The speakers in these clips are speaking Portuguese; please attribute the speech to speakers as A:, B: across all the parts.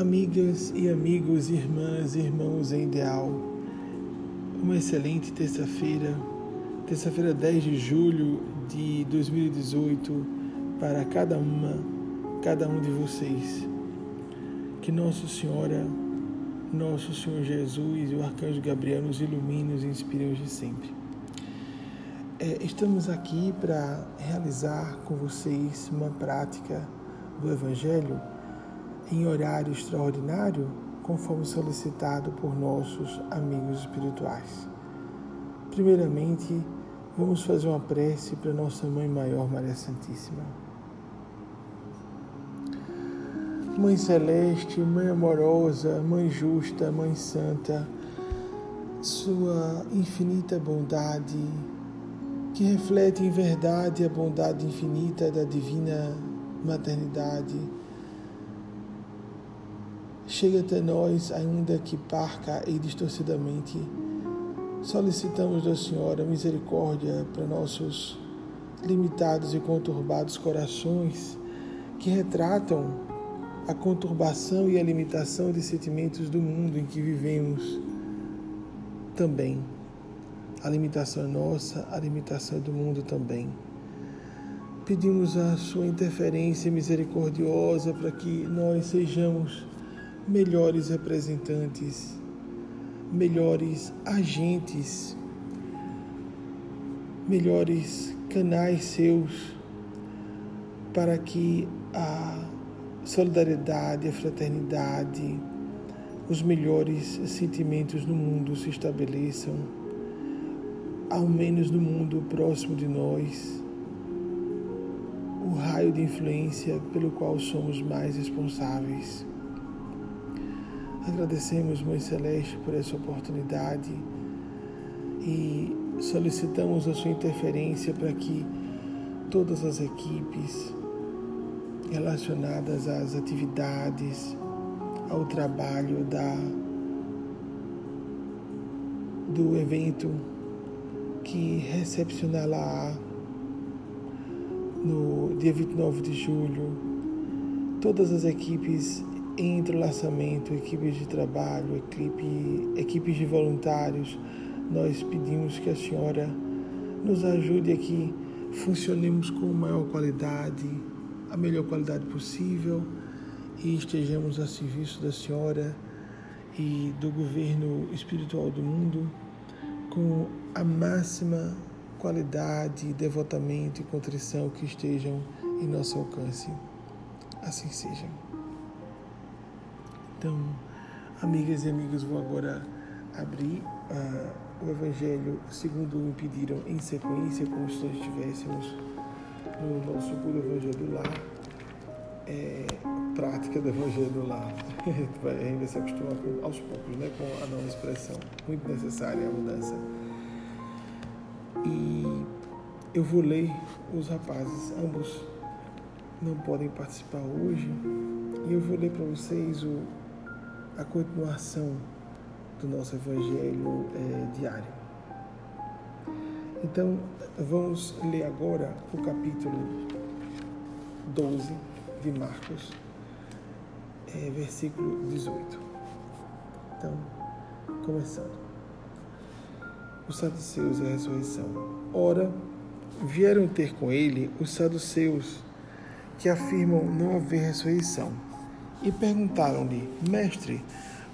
A: Amigas e amigos, irmãs e irmãos em ideal, uma excelente terça-feira, terça-feira 10 de julho de 2018, para cada uma, cada um de vocês. Que Nossa Senhora, Nosso Senhor Jesus e o Arcanjo Gabriel nos iluminem e nos inspirem hoje sempre. É, estamos aqui para realizar com vocês uma prática do Evangelho em horário extraordinário, conforme solicitado por nossos amigos espirituais. Primeiramente, vamos fazer uma prece para Nossa Mãe Maior, Maria Santíssima. Mãe Celeste, Mãe Amorosa, Mãe Justa, Mãe Santa, Sua infinita bondade, que reflete em verdade a bondade infinita da Divina Maternidade, chega até nós, ainda que parca e distorcidamente. Solicitamos da Senhora misericórdia para nossos limitados e conturbados corações que retratam a conturbação e a limitação de sentimentos do mundo em que vivemos também. A limitação é nossa, a limitação é do mundo também. Pedimos a sua interferência misericordiosa para que nós sejamos melhores representantes, melhores agentes, melhores canais seus para que a solidariedade, a fraternidade, os melhores sentimentos no mundo se estabeleçam, ao menos no mundo próximo de nós, o raio de influência pelo qual somos mais responsáveis. Agradecemos, Mãe Celeste, por essa oportunidade e solicitamos a sua interferência para que todas as equipes relacionadas às atividades, ao trabalho da do evento que recepcionará no dia 29 de julho, todas as equipes entrelaçamento, equipes de trabalho, equipe, equipes de voluntários, nós pedimos que a senhora nos ajude a que funcionemos com maior qualidade, a melhor qualidade possível e estejamos a serviço da senhora e do governo espiritual do mundo com a máxima qualidade, devotamento e contrição que estejam em nosso alcance. Assim seja. Então, amigas e amigos, vou agora abrir uh, o Evangelho segundo me pediram em sequência, como se nós estivéssemos no nosso puro Evangelho lá. É, prática do Evangelho lá. a gente se acostumar com, aos poucos né, com a nova expressão. Muito necessária a mudança. E eu vou ler os rapazes, ambos não podem participar hoje, e eu vou ler para vocês o a continuação do nosso Evangelho é, diário. Então, vamos ler agora o capítulo 12 de Marcos, é, versículo 18. Então, começando. Os saduceus e a ressurreição. Ora, vieram ter com ele os saduceus que afirmam não haver ressurreição e perguntaram-lhe: Mestre,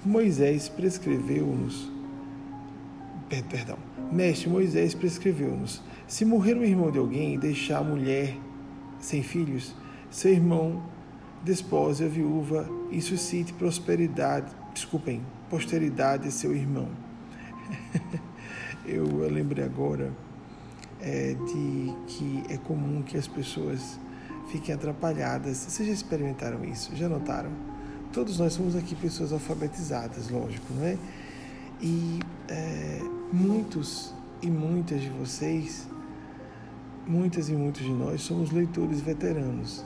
A: Moisés prescreveu-nos. Perdão. Mestre, Moisés prescreveu-nos: se morrer o irmão de alguém e deixar a mulher sem filhos, seu irmão despose a viúva e suscite prosperidade, desculpem, posteridade a seu irmão. eu, lembrei agora é, de que é comum que as pessoas fiquem atrapalhadas. Vocês já experimentaram isso? Já notaram? Todos nós somos aqui pessoas alfabetizadas, lógico, não é? E é, muitos e muitas de vocês, muitas e muitos de nós, somos leitores veteranos.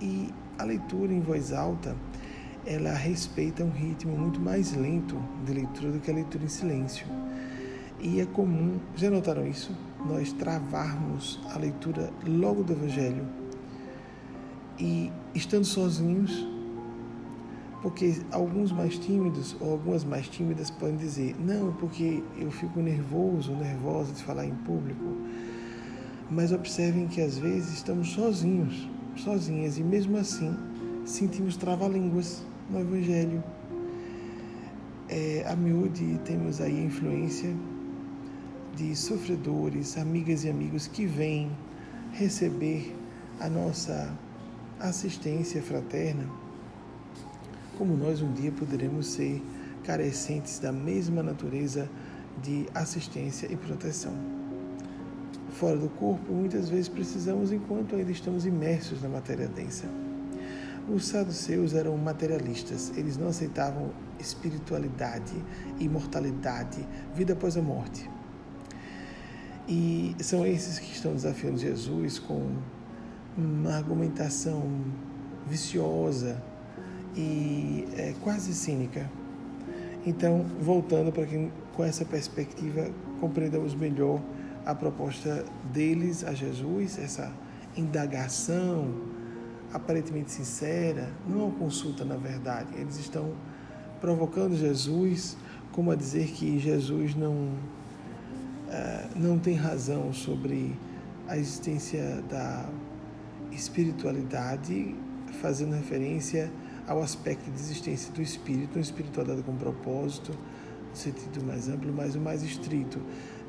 A: E a leitura em voz alta, ela respeita um ritmo muito mais lento de leitura do que a leitura em silêncio. E é comum, já notaram isso? Nós travarmos a leitura logo do Evangelho e estando sozinhos, Porque alguns mais tímidos ou algumas mais tímidas podem dizer: não, porque eu fico nervoso, nervosa de falar em público. Mas observem que às vezes estamos sozinhos, sozinhas, e mesmo assim sentimos trava-línguas no Evangelho. É, a miúde temos aí a influência de sofredores, amigas e amigos que vêm receber a nossa assistência fraterna, como nós um dia poderemos ser carecentes da mesma natureza de assistência e proteção. Fora do corpo, muitas vezes precisamos enquanto ainda estamos imersos na matéria densa. Os saduceus eram materialistas, eles não aceitavam espiritualidade, imortalidade, vida após a morte. E são esses que estão desafiando Jesus com uma argumentação viciosa e é, quase cínica. Então, voltando para que com essa perspectiva compreendamos melhor a proposta deles a Jesus, essa indagação aparentemente sincera, não é uma consulta na verdade. Eles estão provocando Jesus como a dizer que Jesus não uh, não tem razão sobre a existência da espiritualidade, fazendo referência ao aspecto de existência do espírito, um espiritual dado com propósito, no sentido mais amplo, mas o mais estrito,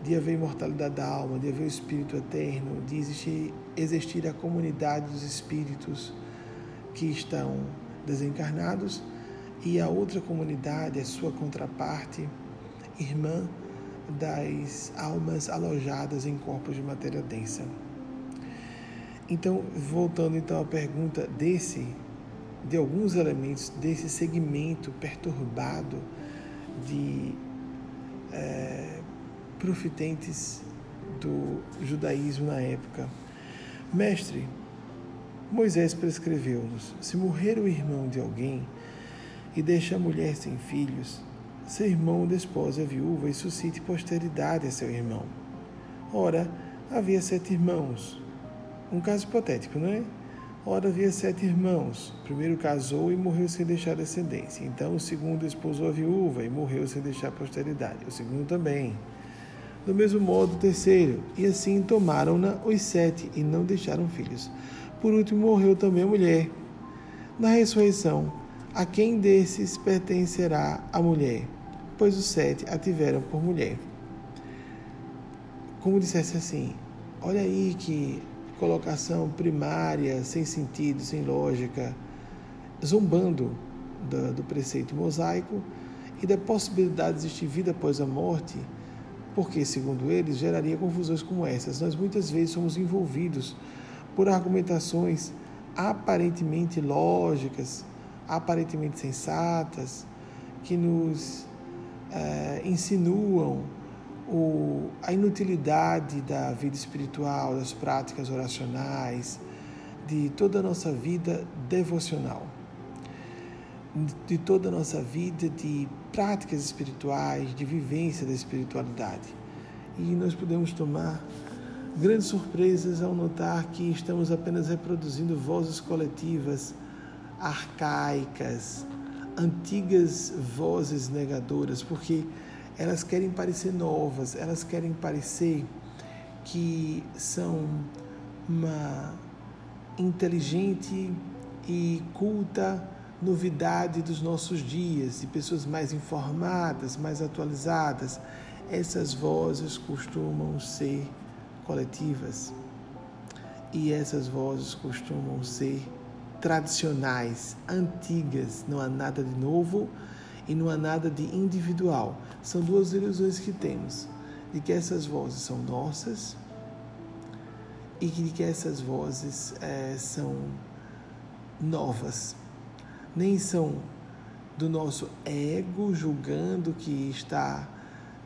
A: de haver imortalidade da alma, de haver o espírito eterno, de existir, existir a comunidade dos espíritos que estão desencarnados e a outra comunidade, a sua contraparte, irmã das almas alojadas em corpos de matéria densa. Então, voltando então à pergunta desse, de alguns elementos desse segmento perturbado de é, profitentes do judaísmo na época. Mestre, Moisés prescreveu-nos: se morrer o irmão de alguém e deixa a mulher sem filhos, seu irmão desposa a viúva e suscite posteridade a seu irmão. Ora, havia sete irmãos. Um caso hipotético, não é? Ora, havia sete irmãos. O primeiro casou e morreu sem deixar descendência. Então, o segundo esposou a viúva e morreu sem deixar posteridade. O segundo também. Do mesmo modo, o terceiro. E assim tomaram-na os sete e não deixaram filhos. Por último, morreu também a mulher. Na ressurreição, a quem desses pertencerá a mulher? Pois os sete a tiveram por mulher. Como dissesse assim: olha aí que colocação primária, sem sentido, sem lógica, zombando do, do preceito mosaico e da possibilidade de existir vida após a morte, porque, segundo eles, geraria confusões como essas. Nós muitas vezes somos envolvidos por argumentações aparentemente lógicas, aparentemente sensatas, que nos é, insinuam o, a inutilidade da vida espiritual, das práticas oracionais, de toda a nossa vida devocional, de toda a nossa vida de práticas espirituais, de vivência da espiritualidade. E nós podemos tomar grandes surpresas ao notar que estamos apenas reproduzindo vozes coletivas arcaicas, antigas vozes negadoras, porque elas querem parecer novas, elas querem parecer que são uma inteligente e culta novidade dos nossos dias, de pessoas mais informadas, mais atualizadas. Essas vozes costumam ser coletivas e essas vozes costumam ser tradicionais, antigas, não há nada de novo e não há nada de individual. São duas ilusões que temos: de que essas vozes são nossas e de que essas vozes é, são novas. Nem são do nosso ego julgando que está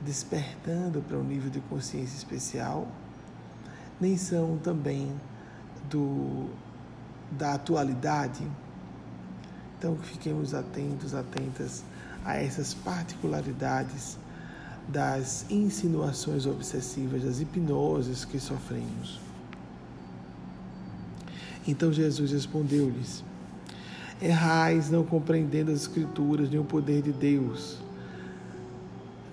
A: despertando para um nível de consciência especial, nem são também do da atualidade. Então fiquemos atentos, atentas a essas particularidades das insinuações obsessivas, das hipnoses que sofremos. Então Jesus respondeu-lhes: Errais não compreendendo as Escrituras nem o poder de Deus.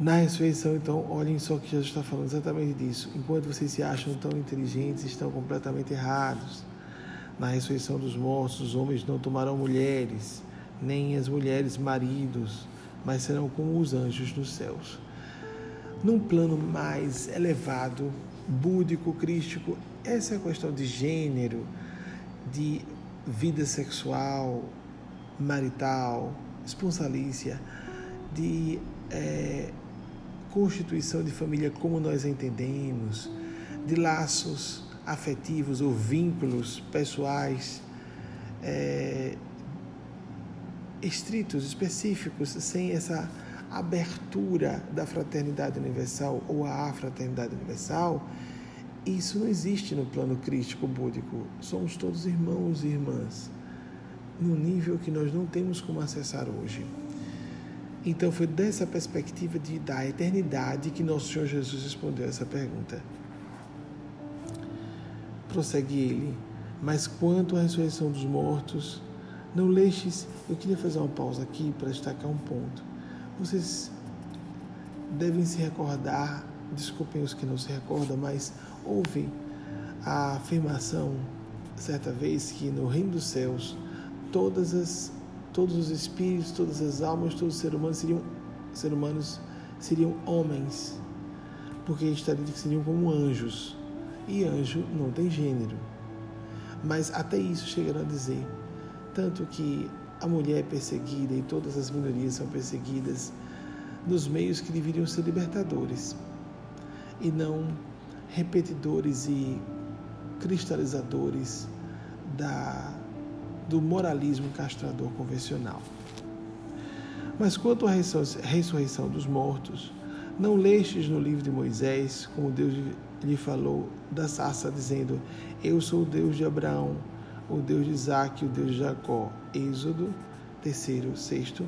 A: Na ressurreição, então, olhem só que Jesus está falando exatamente disso. Enquanto vocês se acham tão inteligentes, estão completamente errados. Na ressurreição dos mortos, os homens não tomarão mulheres, nem as mulheres maridos, mas serão como os anjos nos céus. Num plano mais elevado, búdico, crístico, essa é questão de gênero, de vida sexual, marital, esponsalícia, de é, constituição de família como nós entendemos, de laços afetivos ou vínculos pessoais é, estritos, específicos, sem essa abertura da fraternidade universal ou a fraternidade universal, isso não existe no plano crístico búdico. Somos todos irmãos e irmãs, num nível que nós não temos como acessar hoje. Então foi dessa perspectiva de, da eternidade que nosso Senhor Jesus respondeu essa pergunta. Prossegue ele, mas quanto à ressurreição dos mortos, não leixes. Eu queria fazer uma pausa aqui para destacar um ponto. Vocês devem se recordar, desculpem os que não se recordam, mas houve a afirmação certa vez que no reino dos céus todas as todos os espíritos, todas as almas, todos os seres humanos seriam seres humanos seriam homens, porque está dito que seriam como anjos. E anjo não tem gênero. Mas até isso chegaram a dizer tanto que a mulher é perseguida e todas as minorias são perseguidas nos meios que deveriam ser libertadores e não repetidores e cristalizadores da, do moralismo castrador convencional. Mas quanto à ressurreição dos mortos, não lestes no livro de Moisés, como Deus lhe falou da sarça, dizendo: Eu sou o Deus de Abraão, o Deus de Isaac, o Deus de Jacó. Êxodo, terceiro, sexto.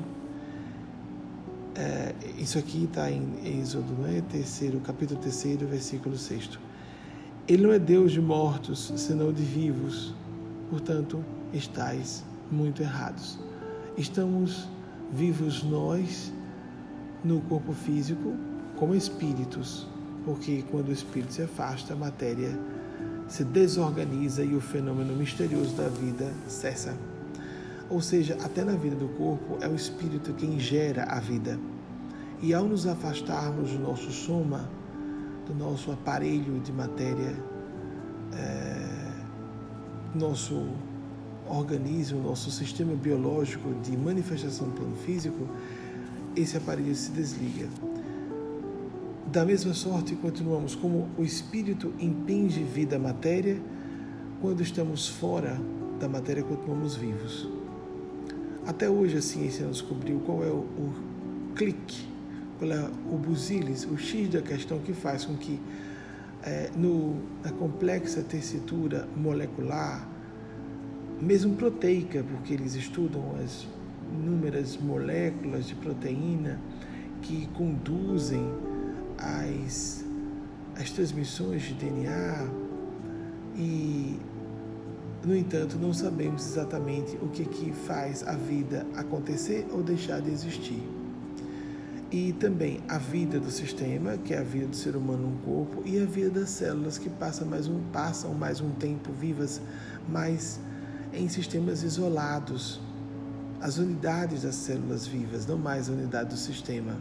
A: É, isso aqui está em Êxodo, não é? Terceiro, capítulo terceiro, versículo sexto. Ele não é Deus de mortos, senão de vivos. Portanto, estáis muito errados. Estamos vivos nós no corpo físico como espíritos, porque quando o espírito se afasta, a matéria se desorganiza e o fenômeno misterioso da vida cessa. Ou seja, até na vida do corpo é o espírito quem gera a vida. E ao nos afastarmos do nosso soma, do nosso aparelho de matéria, é, nosso organismo, nosso sistema biológico de manifestação do plano físico, esse aparelho se desliga. Da mesma sorte, continuamos como o espírito impinge vida à matéria, quando estamos fora da matéria, continuamos vivos. Até hoje a ciência não descobriu qual é o, o clique, qual é o busilis, o X da questão que faz com que é, no, na complexa tessitura molecular, mesmo proteica, porque eles estudam as inúmeras moléculas de proteína que conduzem as, as transmissões de DNA e, no entanto, não sabemos exatamente o que, que faz a vida acontecer ou deixar de existir. E também a vida do sistema, que é a vida do ser humano no corpo, e a vida das células que passam mais um, passam mais um tempo vivas, mas em sistemas isolados. As unidades das células vivas, não mais a unidade do sistema.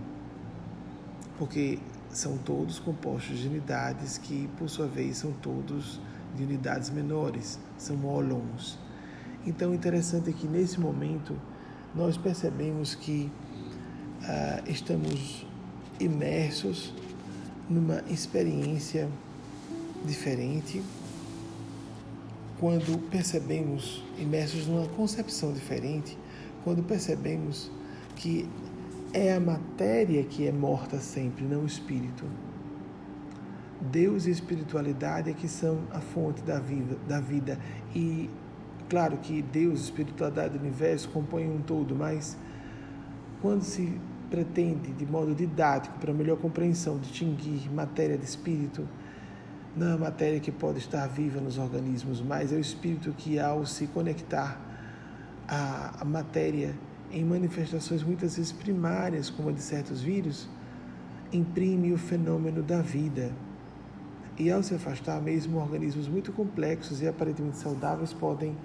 A: Porque são todos compostos de unidades que, por sua vez, são todos de unidades menores, são holons. Então, interessante é que nesse momento nós percebemos que ah, estamos imersos numa experiência diferente quando percebemos, imersos numa concepção diferente, quando percebemos que é a matéria que é morta sempre, não o espírito. Deus e espiritualidade é que são a fonte da vida, da vida. E claro que Deus, espiritualidade e universo compõem um todo, mas quando se pretende de modo didático para melhor compreensão distinguir matéria de espírito, não é a matéria que pode estar viva nos organismos, mas é o espírito que ao se conectar a matéria em manifestações muitas vezes primárias, como a de certos vírus, imprime o fenômeno da vida. E ao se afastar, mesmo organismos muito complexos e aparentemente saudáveis podem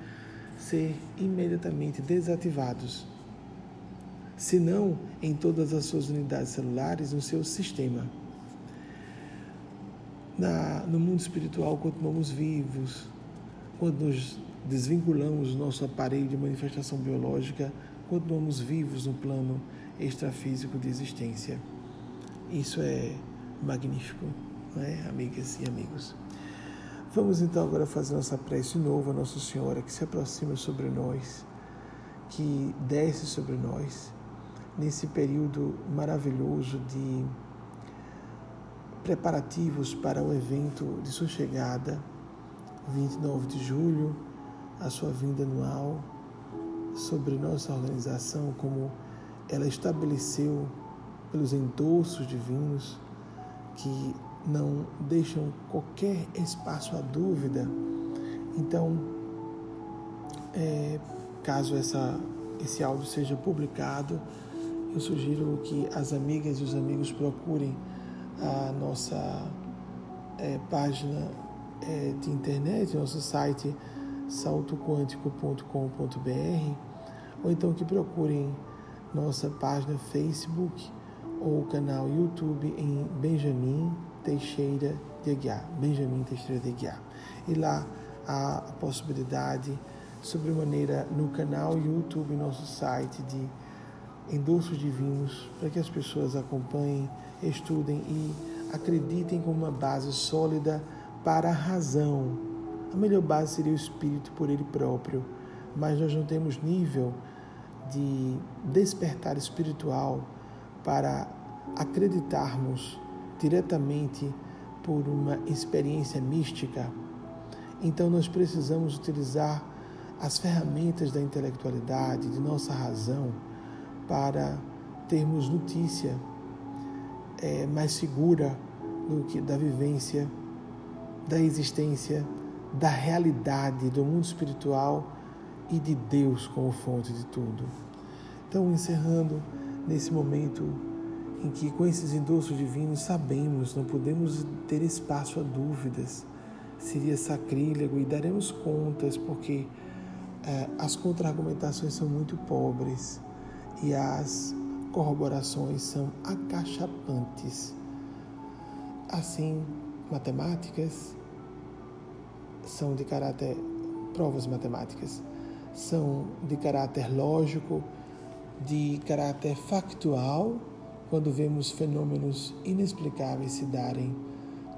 A: ser imediatamente desativados, se não em todas as suas unidades celulares no seu sistema. Na, no mundo espiritual, continuamos vivos, quando nos desvinculamos do nosso aparelho de manifestação biológica, continuamos vivos no plano extrafísico de existência. Isso é magnífico, não é, amigas e amigos? Vamos então agora fazer nossa prece nova, Nossa Senhora, que se aproxima sobre nós, que desce sobre nós, nesse período maravilhoso de preparativos para o evento de sua chegada, 29 de julho, a sua vinda anual, sobre nossa organização, como ela estabeleceu pelos endossos divinos que não deixam qualquer espaço à dúvida. Então, é, caso essa, esse áudio seja publicado, eu sugiro que as amigas e os amigos procurem a nossa é, página é, de internet, nosso site saltoquântico.com.br, ou então que procurem nossa página Facebook ou canal YouTube em Benjamin Teixeira de Aguiar, Benjamin Teixeira de Aguiar. E lá há a possibilidade, sobremaneira, no canal YouTube, nosso site, de endossos divinos, para que as pessoas acompanhem, estudem e acreditem como uma base sólida para a razão. A melhor base seria o espírito por ele próprio, mas nós não temos nível de despertar espiritual para acreditarmos diretamente por uma experiência mística. Então nós precisamos utilizar as ferramentas da intelectualidade, de nossa razão, para termos notícia é, mais segura do que da vivência, da existência, da realidade do mundo espiritual e de Deus como fonte de tudo. Então, encerrando nesse momento em que, com esses endossos divinos, sabemos, não podemos ter espaço a dúvidas, seria sacrílego e daremos contas, porque eh, as contra-argumentações são muito pobres e as corroborações são acachapantes. Assim, matemáticas são de caráter, provas matemáticas são de caráter lógico, de caráter factual, quando vemos fenômenos inexplicáveis se darem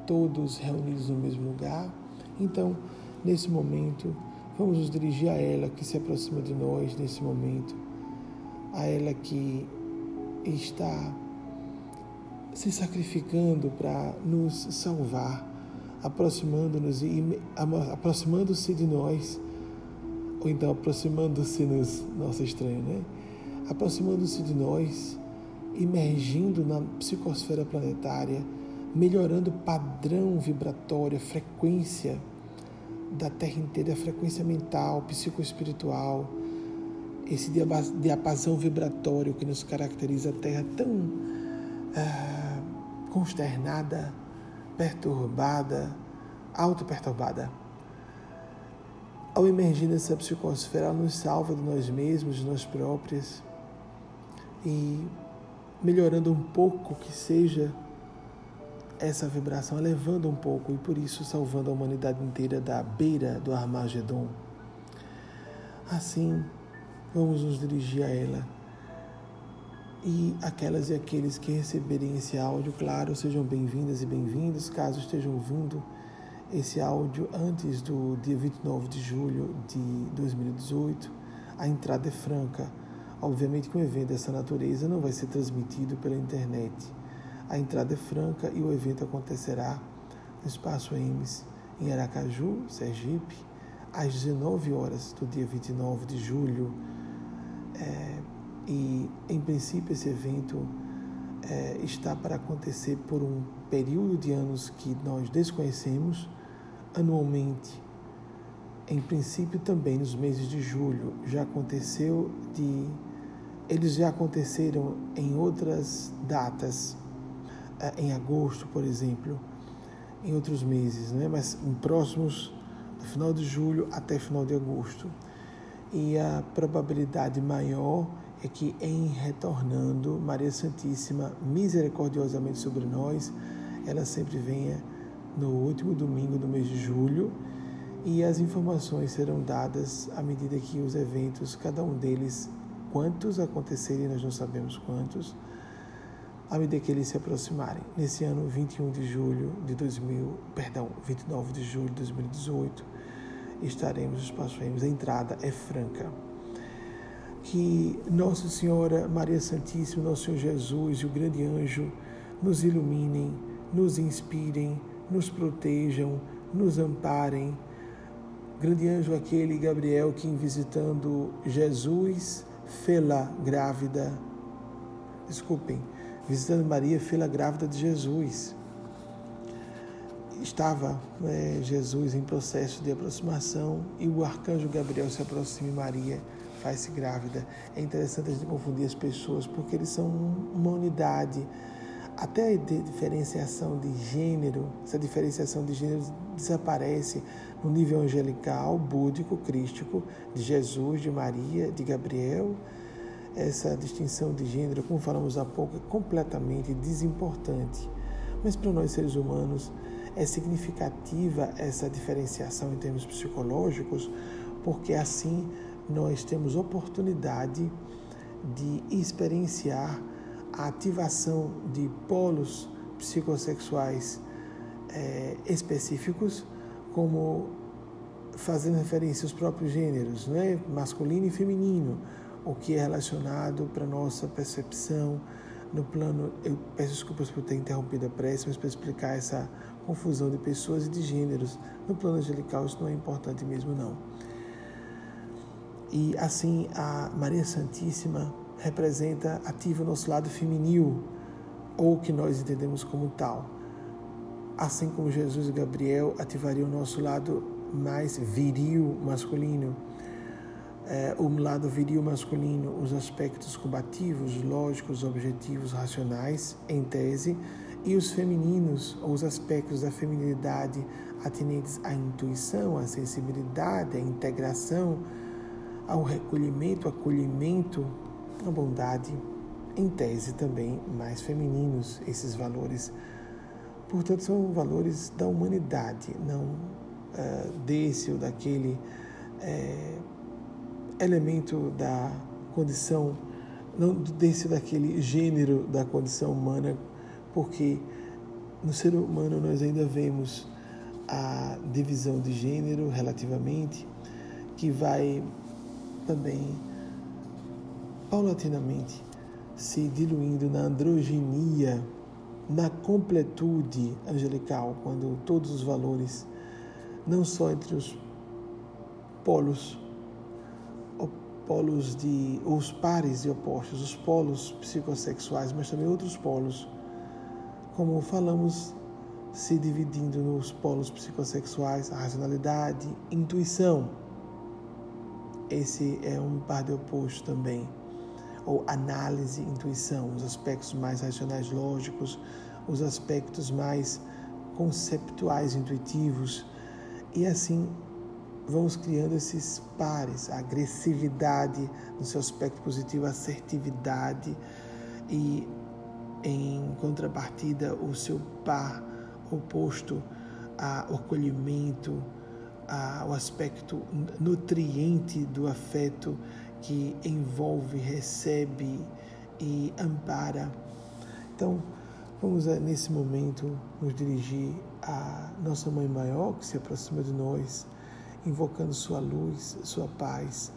A: todos reunidos no mesmo lugar. Então, nesse momento, vamos nos dirigir a ela que se aproxima de nós nesse momento, a ela que está se sacrificando para nos salvar, aproximando-nos e aproximando-se de nós, ou então aproximando-se-nos, nossa estranho, né? Aproximando-se de nós, imergindo na psicosfera planetária, melhorando o padrão vibratório, a frequência da Terra inteira, a frequência mental, psicoespiritual, esse diapasão vibratório que nos caracteriza a Terra tão ah, consternada, perturbada, auto-perturbada. Ao emergir nessa psicosfera, ela nos salva de nós mesmos, de nós próprios e melhorando um pouco que seja essa vibração, elevando um pouco e por isso salvando a humanidade inteira da beira do Armagedon. Assim, vamos nos dirigir a ela. E aquelas e aqueles que receberem esse áudio, claro, sejam bem-vindas e bem-vindos, caso estejam ouvindo esse áudio antes do dia 29 de julho de 2018. A entrada é franca. Obviamente que um evento dessa natureza não vai ser transmitido pela internet. A entrada é franca e o evento acontecerá no Espaço Emes, em Aracaju, Sergipe, às 19 horas do dia 29 de julho é, e, em princípio, esse evento é, está para acontecer por um período de anos que nós desconhecemos, anualmente, em princípio também nos meses de julho. Já aconteceu de eles já aconteceram em outras datas, eh, em agosto, por exemplo, em outros meses, né? mas em próximos, do final de julho até final de agosto. E a probabilidade maior é que, em retornando, Maria Santíssima misericordiosamente sobre nós, ela sempre venha no último domingo do mês de julho e as informações serão dadas à medida que os eventos, cada um deles, quantos acontecerem, nós não sabemos quantos, à medida que eles se aproximarem. Nesse ano 21 de julho de 2000, perdão, 29 de julho de 2018, estaremos Fêmeas. A entrada é franca. Que Nossa Senhora Maria Santíssima, Nosso Senhor Jesus e o grande anjo nos iluminem, nos inspirem, nos protejam, nos amparem. Grande anjo aquele Gabriel que, visitando Jesus, fê-la grávida. Desculpem, visitando Maria, fê-la grávida de Jesus. Estava né, Jesus em processo de aproximação e o arcanjo Gabriel se aproxima e Maria faz-se grávida. É interessante a gente confundir as pessoas porque eles são uma unidade até a diferenciação de gênero, essa diferenciação de gênero desaparece no nível angelical, búdico, crístico, de Jesus, de Maria, de Gabriel. Essa distinção de gênero, como falamos há pouco, é completamente desimportante. Mas para nós seres humanos é significativa essa diferenciação em termos psicológicos, porque assim nós temos oportunidade de experienciar a ativação de polos psicossexuais é, específicos, como fazendo referência aos próprios gêneros, né? masculino e feminino, o que é relacionado para nossa percepção no plano. Eu peço desculpas por ter interrompido a prece, mas para explicar essa confusão de pessoas e de gêneros. No plano angelical isso não é importante mesmo não. E assim a Maria Santíssima representa, ativa o nosso lado feminil, ou que nós entendemos como tal. Assim como Jesus e Gabriel ativariam o nosso lado mais viril masculino, é, o lado viril masculino, os aspectos combativos, lógicos, objetivos, racionais, em tese, e os femininos, ou os aspectos da feminilidade atinentes à intuição, à sensibilidade, à integração, ao recolhimento, acolhimento, a bondade, em tese também mais femininos, esses valores. Portanto, são valores da humanidade, não uh, desse ou daquele uh, elemento da condição, não desse ou daquele gênero da condição humana, porque no ser humano nós ainda vemos a divisão de gênero relativamente, que vai também paulatinamente se diluindo na androgenia, na completude angelical, quando todos os valores, não só entre os polos, polos de, os pares de opostos, os polos psicossexuais, mas também outros polos, como falamos, se dividindo nos polos psicossexuais, a racionalidade, intuição. Esse é um par de opostos também. Ou análise, intuição, os aspectos mais racionais lógicos, os aspectos mais conceptuais intuitivos. E assim vamos criando esses pares, a agressividade no seu aspecto positivo, a assertividade. E em contrapartida o seu par oposto ao acolhimento, ao aspecto nutriente do afeto que envolve, recebe e ampara. Então, vamos eh, nesse momento nos dirigir à nossa Mãe Maior que se aproxima de nós, invocando Sua luz, Sua paz,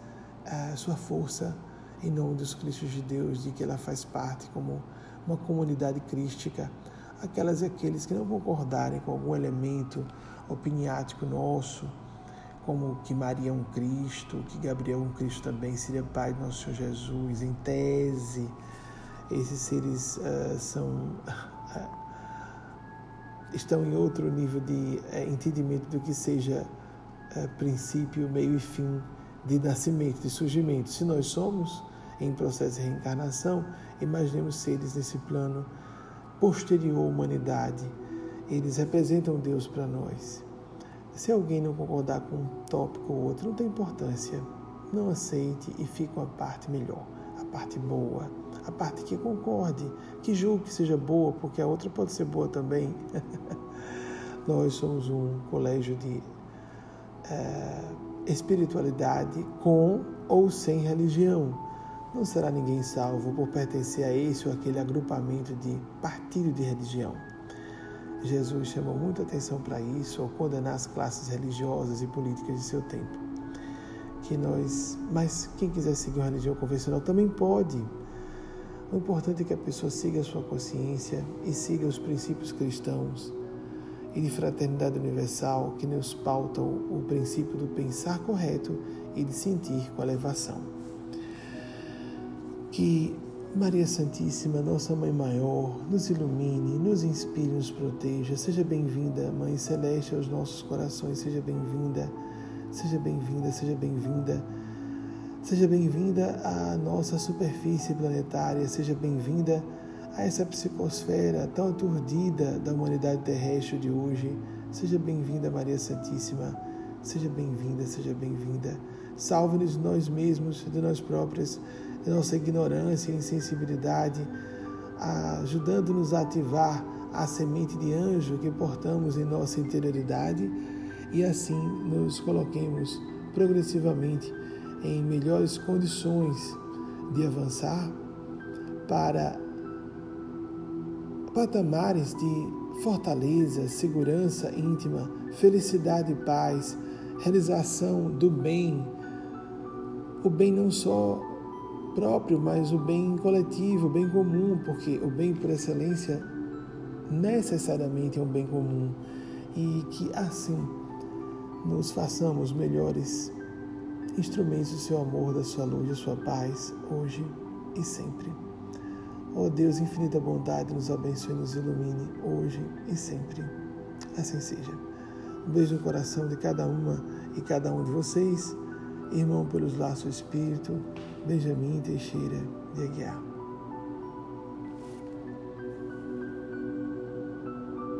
A: Sua força, em nome dos Cristos de Deus, de que ela faz parte como uma comunidade crística, aquelas e aqueles que não concordarem com algum elemento opiniático nosso como que Maria é um Cristo, que Gabriel é um Cristo também, seria pai do nosso Senhor Jesus, em tese, esses seres uh, são uh, estão em outro nível de uh, entendimento do que seja é, princípio, meio e fim de nascimento, de surgimento. Se nós somos em processo de reencarnação, imaginemos seres nesse plano posterior à humanidade. Eles representam Deus para nós. Se alguém não concordar com um tópico ou outro, não tem importância. Não aceite e fique com a parte melhor, a parte boa, a parte que concorde, que julgue que seja boa, porque a outra pode ser boa também. Nós somos um colégio de é, espiritualidade com ou sem religião. Não será ninguém salvo por pertencer a esse ou aquele agrupamento de partido de religião. Jesus chamou muita atenção para isso ao condenar as classes religiosas e políticas de seu tempo. Que nós, mas quem quiser seguir uma religião convencional também pode. O importante é que a pessoa siga a sua consciência e siga os princípios cristãos e de fraternidade universal que nos pautam o princípio do pensar correto e de sentir com elevação. Que Maria Santíssima, nossa Mãe Maior, nos ilumine, nos inspire, nos proteja. Seja bem-vinda, Mãe Celeste, aos nossos corações. Seja bem-vinda, seja bem-vinda, seja bem-vinda. Seja bem-vinda à nossa superfície planetária. Seja bem-vinda a essa psicosfera tão aturdida da humanidade terrestre de hoje. Seja bem-vinda, Maria Santíssima. Seja bem-vinda, seja bem-vinda. Salve-nos nós mesmos, de nós próprios, de nossa ignorância e insensibilidade, ajudando-nos a ativar a semente de anjo que portamos em nossa interioridade e assim nos coloquemos progressivamente em melhores condições de avançar para patamares de fortaleza, segurança íntima, felicidade e paz, realização do bem, o bem não só próprio, mas o bem coletivo, o bem comum, porque o bem por excelência necessariamente é um bem comum e que assim nos façamos melhores instrumentos do seu amor, da sua luz, da sua paz, hoje e sempre. Ó oh Deus, infinita bondade, nos abençoe e nos ilumine hoje e sempre. Assim seja. Um beijo no coração de cada uma e cada um de vocês. Irmão pelos laços espírito, Benjamin Teixeira de Aguiar.